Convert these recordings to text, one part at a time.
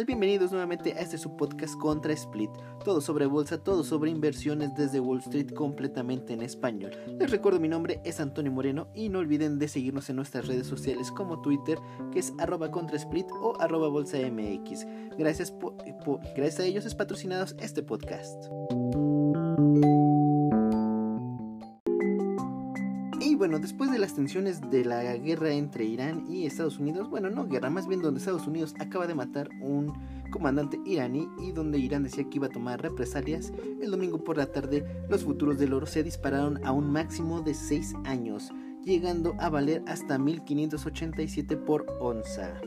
Bienvenidos nuevamente a este su podcast Contra Split. Todo sobre bolsa, todo sobre inversiones desde Wall Street completamente en español. Les recuerdo mi nombre es Antonio Moreno y no olviden de seguirnos en nuestras redes sociales como Twitter que es arroba contrasplit o arroba bolsa mx. Gracias, gracias a ellos es patrocinados este podcast. Bueno, después de las tensiones de la guerra entre Irán y Estados Unidos, bueno, no guerra, más bien donde Estados Unidos acaba de matar un comandante iraní y donde Irán decía que iba a tomar represalias, el domingo por la tarde los futuros del oro se dispararon a un máximo de 6 años, llegando a valer hasta 1587 por onza.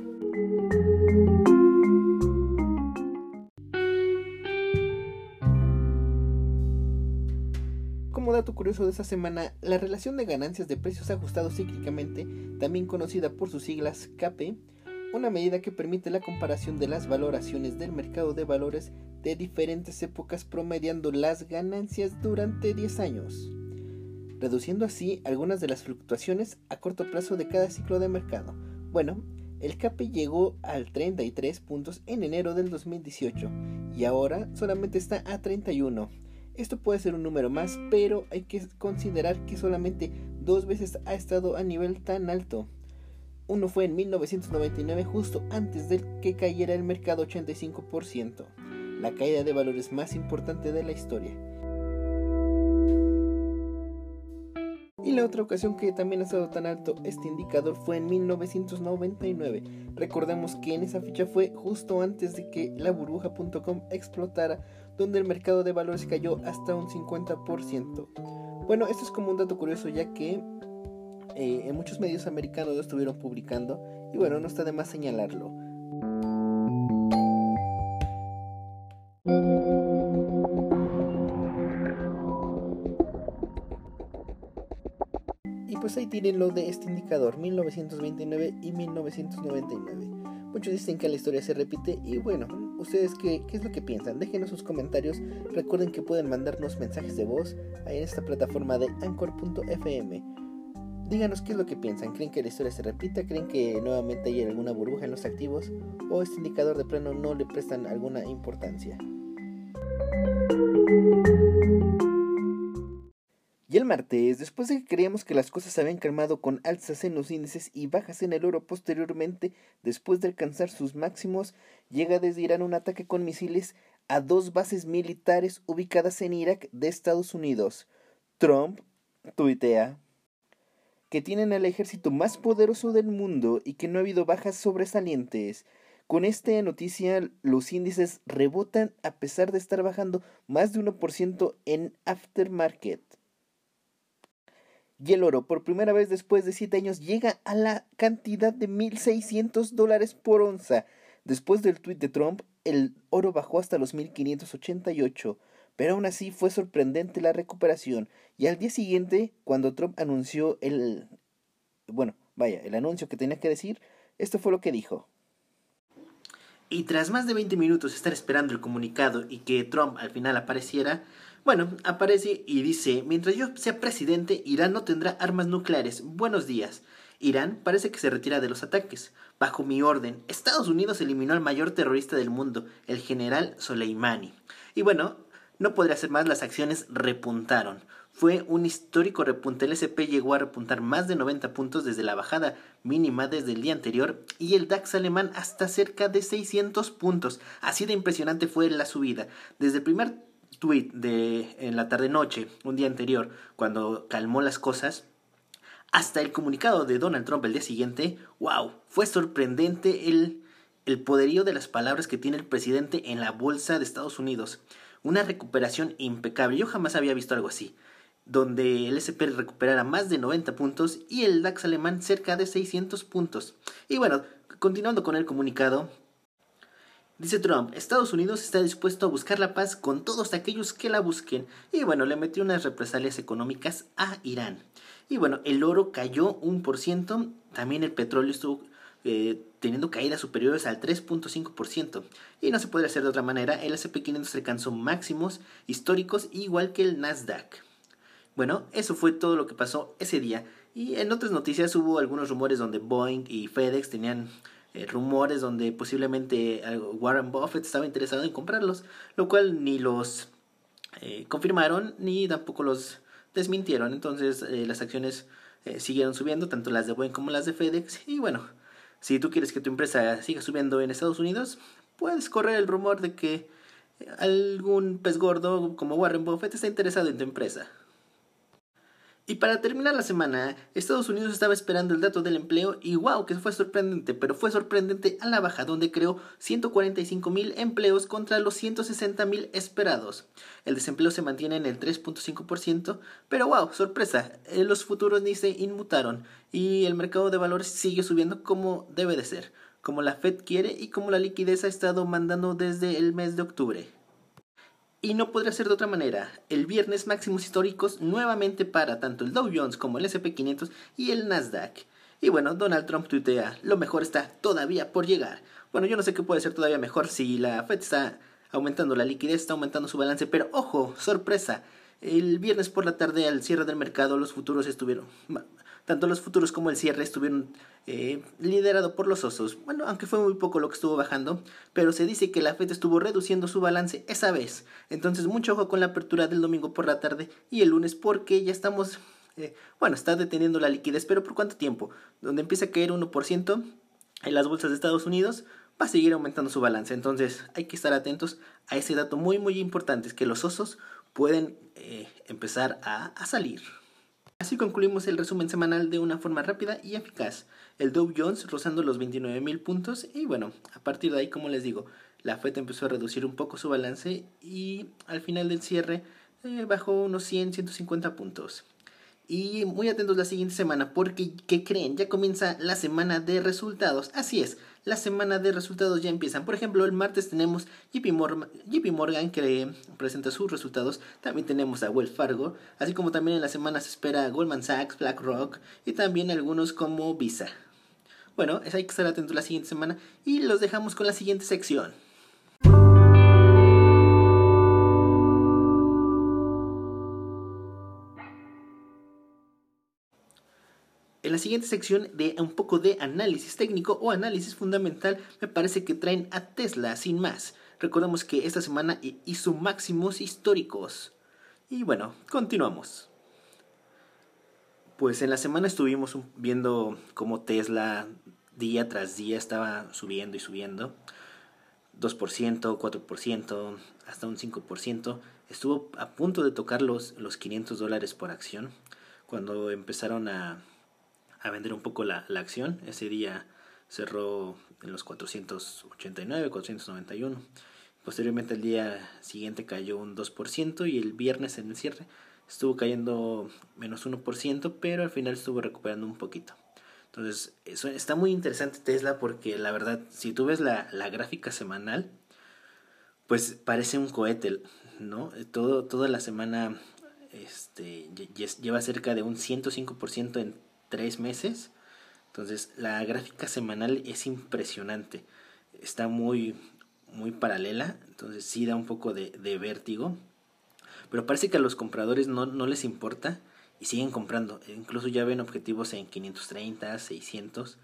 Dato curioso de esta semana, la relación de ganancias de precios ajustados cíclicamente, también conocida por sus siglas KP, una medida que permite la comparación de las valoraciones del mercado de valores de diferentes épocas promediando las ganancias durante 10 años, reduciendo así algunas de las fluctuaciones a corto plazo de cada ciclo de mercado. Bueno, el KP llegó al 33 puntos en enero del 2018 y ahora solamente está a 31 esto puede ser un número más, pero hay que considerar que solamente dos veces ha estado a nivel tan alto. Uno fue en 1999, justo antes de que cayera el mercado 85%, la caída de valores más importante de la historia. Y la otra ocasión que también ha estado tan alto este indicador fue en 1999. Recordemos que en esa fecha fue justo antes de que la burbuja.com explotara donde el mercado de valores cayó hasta un 50%. Bueno, esto es como un dato curioso ya que eh, en muchos medios americanos lo estuvieron publicando y bueno, no está de más señalarlo. Y pues ahí tienen lo de este indicador, 1929 y 1999. Muchos dicen que la historia se repite y bueno, ¿ustedes qué, qué, es lo que piensan? Déjenos sus comentarios. Recuerden que pueden mandarnos mensajes de voz ahí en esta plataforma de anchor.fm. Díganos qué es lo que piensan. ¿Creen que la historia se repita? ¿Creen que nuevamente hay alguna burbuja en los activos? ¿O este indicador de plano no le prestan alguna importancia? Y el martes, después de que creíamos que las cosas se habían calmado con alzas en los índices y bajas en el oro posteriormente, después de alcanzar sus máximos, llega desde Irán un ataque con misiles a dos bases militares ubicadas en Irak de Estados Unidos. Trump tuitea que tienen al ejército más poderoso del mundo y que no ha habido bajas sobresalientes. Con esta noticia, los índices rebotan a pesar de estar bajando más de 1% en aftermarket. Y el oro, por primera vez después de 7 años, llega a la cantidad de 1.600 dólares por onza. Después del tuit de Trump, el oro bajó hasta los 1.588, pero aún así fue sorprendente la recuperación. Y al día siguiente, cuando Trump anunció el... bueno, vaya, el anuncio que tenía que decir, esto fue lo que dijo. Y tras más de 20 minutos estar esperando el comunicado y que Trump al final apareciera, bueno, aparece y dice, mientras yo sea presidente, Irán no tendrá armas nucleares. Buenos días. Irán parece que se retira de los ataques. Bajo mi orden, Estados Unidos eliminó al mayor terrorista del mundo, el general Soleimani. Y bueno, no podría ser más, las acciones repuntaron. Fue un histórico repunte. El SP llegó a repuntar más de 90 puntos desde la bajada mínima desde el día anterior y el DAX alemán hasta cerca de 600 puntos. Así de impresionante fue la subida. Desde el primer tweet de en la tarde noche, un día anterior, cuando calmó las cosas, hasta el comunicado de Donald Trump el día siguiente, wow, fue sorprendente el, el poderío de las palabras que tiene el presidente en la bolsa de Estados Unidos. Una recuperación impecable. Yo jamás había visto algo así. Donde el SP recuperara más de 90 puntos y el DAX alemán cerca de 600 puntos. Y bueno, continuando con el comunicado, Dice Trump, Estados Unidos está dispuesto a buscar la paz con todos aquellos que la busquen. Y bueno, le metió unas represalias económicas a Irán. Y bueno, el oro cayó un por ciento, también el petróleo estuvo eh, teniendo caídas superiores al 3.5%. Y no se puede hacer de otra manera, el SP500 alcanzó máximos históricos igual que el Nasdaq. Bueno, eso fue todo lo que pasó ese día. Y en otras noticias hubo algunos rumores donde Boeing y FedEx tenían eh, rumores donde posiblemente Warren Buffett estaba interesado en comprarlos, lo cual ni los eh, confirmaron ni tampoco los desmintieron. Entonces eh, las acciones siguieron subiendo, tanto las de Boeing como las de FedEx. Y bueno, si tú quieres que tu empresa siga subiendo en Estados Unidos, puedes correr el rumor de que algún pez gordo como Warren Buffett está interesado en tu empresa. Y para terminar la semana, Estados Unidos estaba esperando el dato del empleo y wow, que fue sorprendente, pero fue sorprendente a la baja, donde creó 145 mil empleos contra los 160 mil esperados. El desempleo se mantiene en el 3.5%, pero wow, sorpresa, eh, los futuros ni se inmutaron y el mercado de valores sigue subiendo como debe de ser, como la Fed quiere y como la liquidez ha estado mandando desde el mes de octubre. Y no podría ser de otra manera. El viernes máximos históricos nuevamente para tanto el Dow Jones como el SP500 y el Nasdaq. Y bueno, Donald Trump tuitea, lo mejor está todavía por llegar. Bueno, yo no sé qué puede ser todavía mejor si la Fed está aumentando la liquidez, está aumentando su balance, pero ojo, sorpresa. El viernes por la tarde al cierre del mercado los futuros estuvieron tanto los futuros como el cierre estuvieron eh, liderado por los osos. Bueno, aunque fue muy poco lo que estuvo bajando, pero se dice que la FED estuvo reduciendo su balance esa vez. Entonces, mucho ojo con la apertura del domingo por la tarde y el lunes porque ya estamos, eh, bueno, está deteniendo la liquidez, pero ¿por cuánto tiempo? Donde empieza a caer 1% en las bolsas de Estados Unidos, va a seguir aumentando su balance. Entonces, hay que estar atentos a ese dato muy, muy importante, es que los osos pueden eh, empezar a, a salir. Así concluimos el resumen semanal de una forma rápida y eficaz. El Dow Jones rozando los 29.000 puntos y bueno, a partir de ahí, como les digo, la FED empezó a reducir un poco su balance y al final del cierre eh, bajó unos 100, 150 puntos. Y muy atentos la siguiente semana porque, ¿qué creen? Ya comienza la semana de resultados. Así es, la semana de resultados ya empiezan. Por ejemplo, el martes tenemos JP Morgan, que presenta sus resultados. También tenemos a Wells Fargo. Así como también en la semana se espera Goldman Sachs, BlackRock y también algunos como Visa. Bueno, hay que estar atentos la siguiente semana y los dejamos con la siguiente sección. En la siguiente sección de un poco de análisis técnico o análisis fundamental, me parece que traen a Tesla sin más. Recordemos que esta semana hizo máximos históricos. Y bueno, continuamos. Pues en la semana estuvimos viendo cómo Tesla día tras día estaba subiendo y subiendo. 2%, 4%, hasta un 5%. Estuvo a punto de tocar los, los 500 dólares por acción cuando empezaron a a vender un poco la, la acción. Ese día cerró en los 489, 491. Posteriormente el día siguiente cayó un 2% y el viernes en el cierre estuvo cayendo menos 1%, pero al final estuvo recuperando un poquito. Entonces, eso está muy interesante Tesla porque la verdad, si tú ves la, la gráfica semanal, pues parece un cohete, ¿no? Todo, toda la semana este, lleva cerca de un 105% en tres meses. Entonces la gráfica semanal es impresionante. Está muy, muy paralela. Entonces sí da un poco de, de vértigo. Pero parece que a los compradores no, no, les importa y siguen comprando. Incluso ya ven objetivos en 530, 600.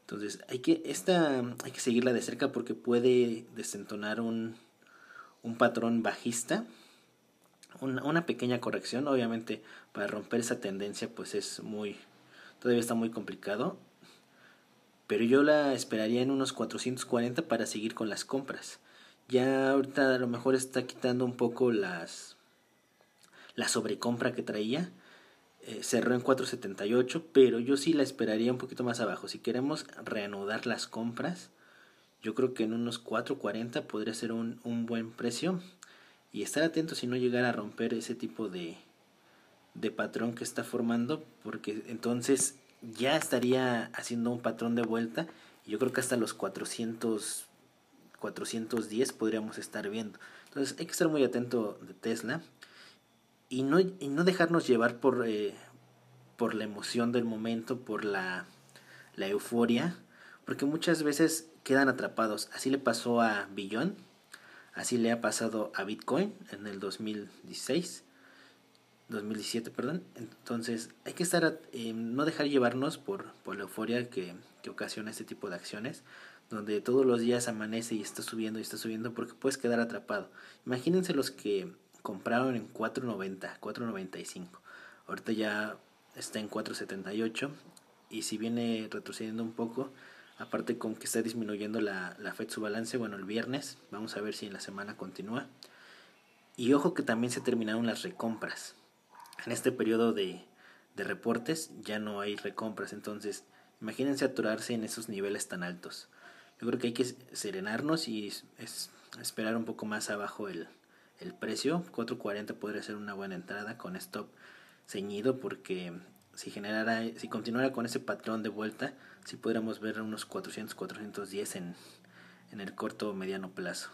Entonces hay que, esta, hay que seguirla de cerca porque puede desentonar un, un patrón bajista. Una, una pequeña corrección. Obviamente para romper esa tendencia pues es muy, Todavía está muy complicado. Pero yo la esperaría en unos 440 para seguir con las compras. Ya ahorita a lo mejor está quitando un poco las la sobrecompra que traía. Eh, cerró en 478, pero yo sí la esperaría un poquito más abajo. Si queremos reanudar las compras, yo creo que en unos 440 podría ser un, un buen precio. Y estar atento si no llegara a romper ese tipo de, de patrón que está formando, porque entonces ya estaría haciendo un patrón de vuelta. Yo creo que hasta los 400, 410 podríamos estar viendo. Entonces hay que estar muy atento de Tesla y no, y no dejarnos llevar por, eh, por la emoción del momento, por la, la euforia, porque muchas veces quedan atrapados. Así le pasó a Billon, así le ha pasado a Bitcoin en el 2016 2017, perdón. Entonces, hay que estar, eh, no dejar llevarnos por, por la euforia que, que ocasiona este tipo de acciones, donde todos los días amanece y está subiendo y está subiendo porque puedes quedar atrapado. Imagínense los que compraron en 4.90, 4.95. Ahorita ya está en 4.78 y si viene retrocediendo un poco, aparte con que está disminuyendo la, la FED su balance, bueno, el viernes, vamos a ver si en la semana continúa. Y ojo que también se terminaron las recompras. En este periodo de, de reportes ya no hay recompras, entonces imagínense aturarse en esos niveles tan altos. Yo creo que hay que serenarnos y es, esperar un poco más abajo el, el precio. 4.40 podría ser una buena entrada con stop ceñido porque si generara, si continuara con ese patrón de vuelta, si pudiéramos ver unos 400, 410 en, en el corto o mediano plazo.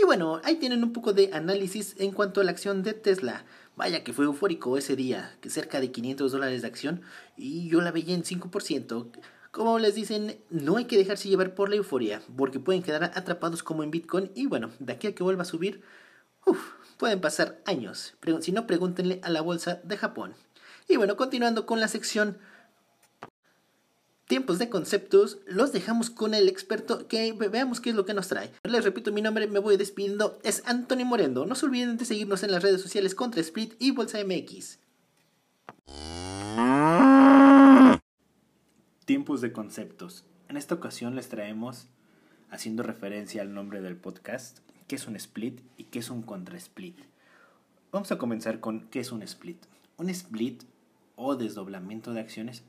Y bueno, ahí tienen un poco de análisis en cuanto a la acción de Tesla. Vaya que fue eufórico ese día, que cerca de 500 dólares de acción y yo la veía en 5%. Como les dicen, no hay que dejarse llevar por la euforia, porque pueden quedar atrapados como en Bitcoin y bueno, de aquí a que vuelva a subir, pueden pasar años. Si no, pregúntenle a la bolsa de Japón. Y bueno, continuando con la sección tiempos de conceptos, los dejamos con el experto que veamos qué es lo que nos trae. Les repito mi nombre, me voy despidiendo, es Antonio Morendo. No se olviden de seguirnos en las redes sociales contra Split y Bolsa MX. Tiempos de conceptos. En esta ocasión les traemos, haciendo referencia al nombre del podcast, qué es un split y qué es un contra-split. Vamos a comenzar con qué es un split. Un split o desdoblamiento de acciones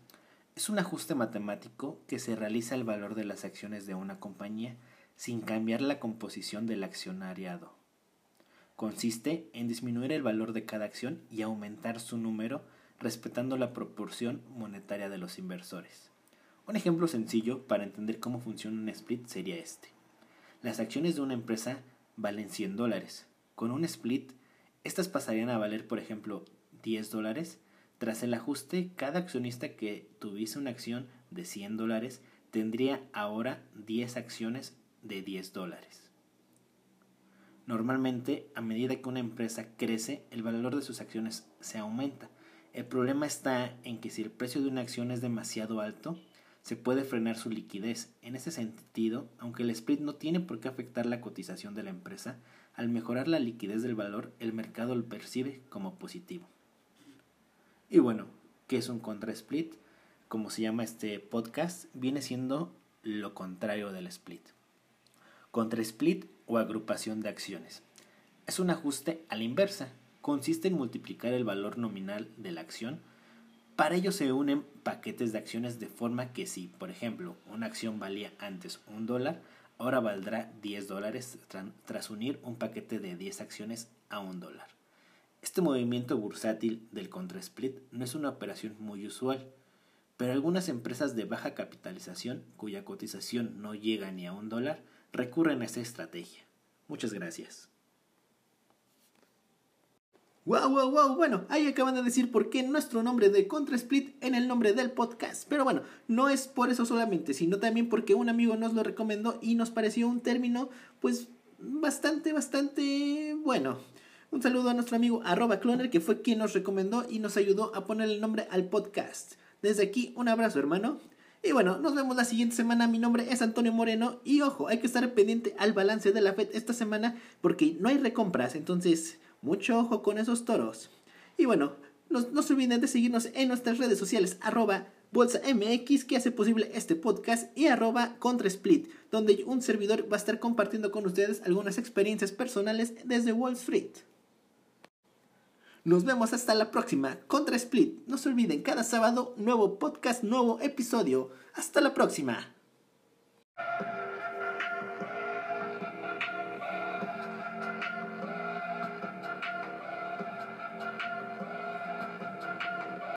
es un ajuste matemático que se realiza al valor de las acciones de una compañía sin cambiar la composición del accionariado. Consiste en disminuir el valor de cada acción y aumentar su número respetando la proporción monetaria de los inversores. Un ejemplo sencillo para entender cómo funciona un split sería este. Las acciones de una empresa valen 100 dólares. Con un split, estas pasarían a valer, por ejemplo, 10 dólares. Tras el ajuste, cada accionista que tuviese una acción de 100 dólares tendría ahora 10 acciones de 10 dólares. Normalmente, a medida que una empresa crece, el valor de sus acciones se aumenta. El problema está en que si el precio de una acción es demasiado alto, se puede frenar su liquidez. En ese sentido, aunque el split no tiene por qué afectar la cotización de la empresa, al mejorar la liquidez del valor, el mercado lo percibe como positivo. Y bueno, ¿qué es un contra-split? Como se llama este podcast, viene siendo lo contrario del split. Contra-split o agrupación de acciones. Es un ajuste a la inversa. Consiste en multiplicar el valor nominal de la acción para ello se unen paquetes de acciones de forma que si, por ejemplo, una acción valía antes un dólar, ahora valdrá 10 dólares tras unir un paquete de 10 acciones a un dólar. Este movimiento bursátil del contra-split no es una operación muy usual, pero algunas empresas de baja capitalización, cuya cotización no llega ni a un dólar, recurren a esta estrategia. Muchas gracias. Wow, wow, wow. Bueno, ahí acaban de decir por qué nuestro nombre de Contra Split en el nombre del podcast. Pero bueno, no es por eso solamente, sino también porque un amigo nos lo recomendó y nos pareció un término, pues, bastante, bastante bueno. Un saludo a nuestro amigo arroba cloner que fue quien nos recomendó y nos ayudó a poner el nombre al podcast. Desde aquí, un abrazo, hermano. Y bueno, nos vemos la siguiente semana. Mi nombre es Antonio Moreno. Y ojo, hay que estar pendiente al balance de la FED esta semana porque no hay recompras. Entonces, mucho ojo con esos toros. Y bueno, no, se olviden de seguirnos en nuestras redes sociales, arroba Bolsa MX, que hace posible este podcast, y arroba ContraSplit, donde un servidor va a estar compartiendo con ustedes algunas experiencias personales desde Wall Street. Nos vemos hasta la próxima. Contra Split. No se olviden, cada sábado, nuevo podcast, nuevo episodio. Hasta la próxima.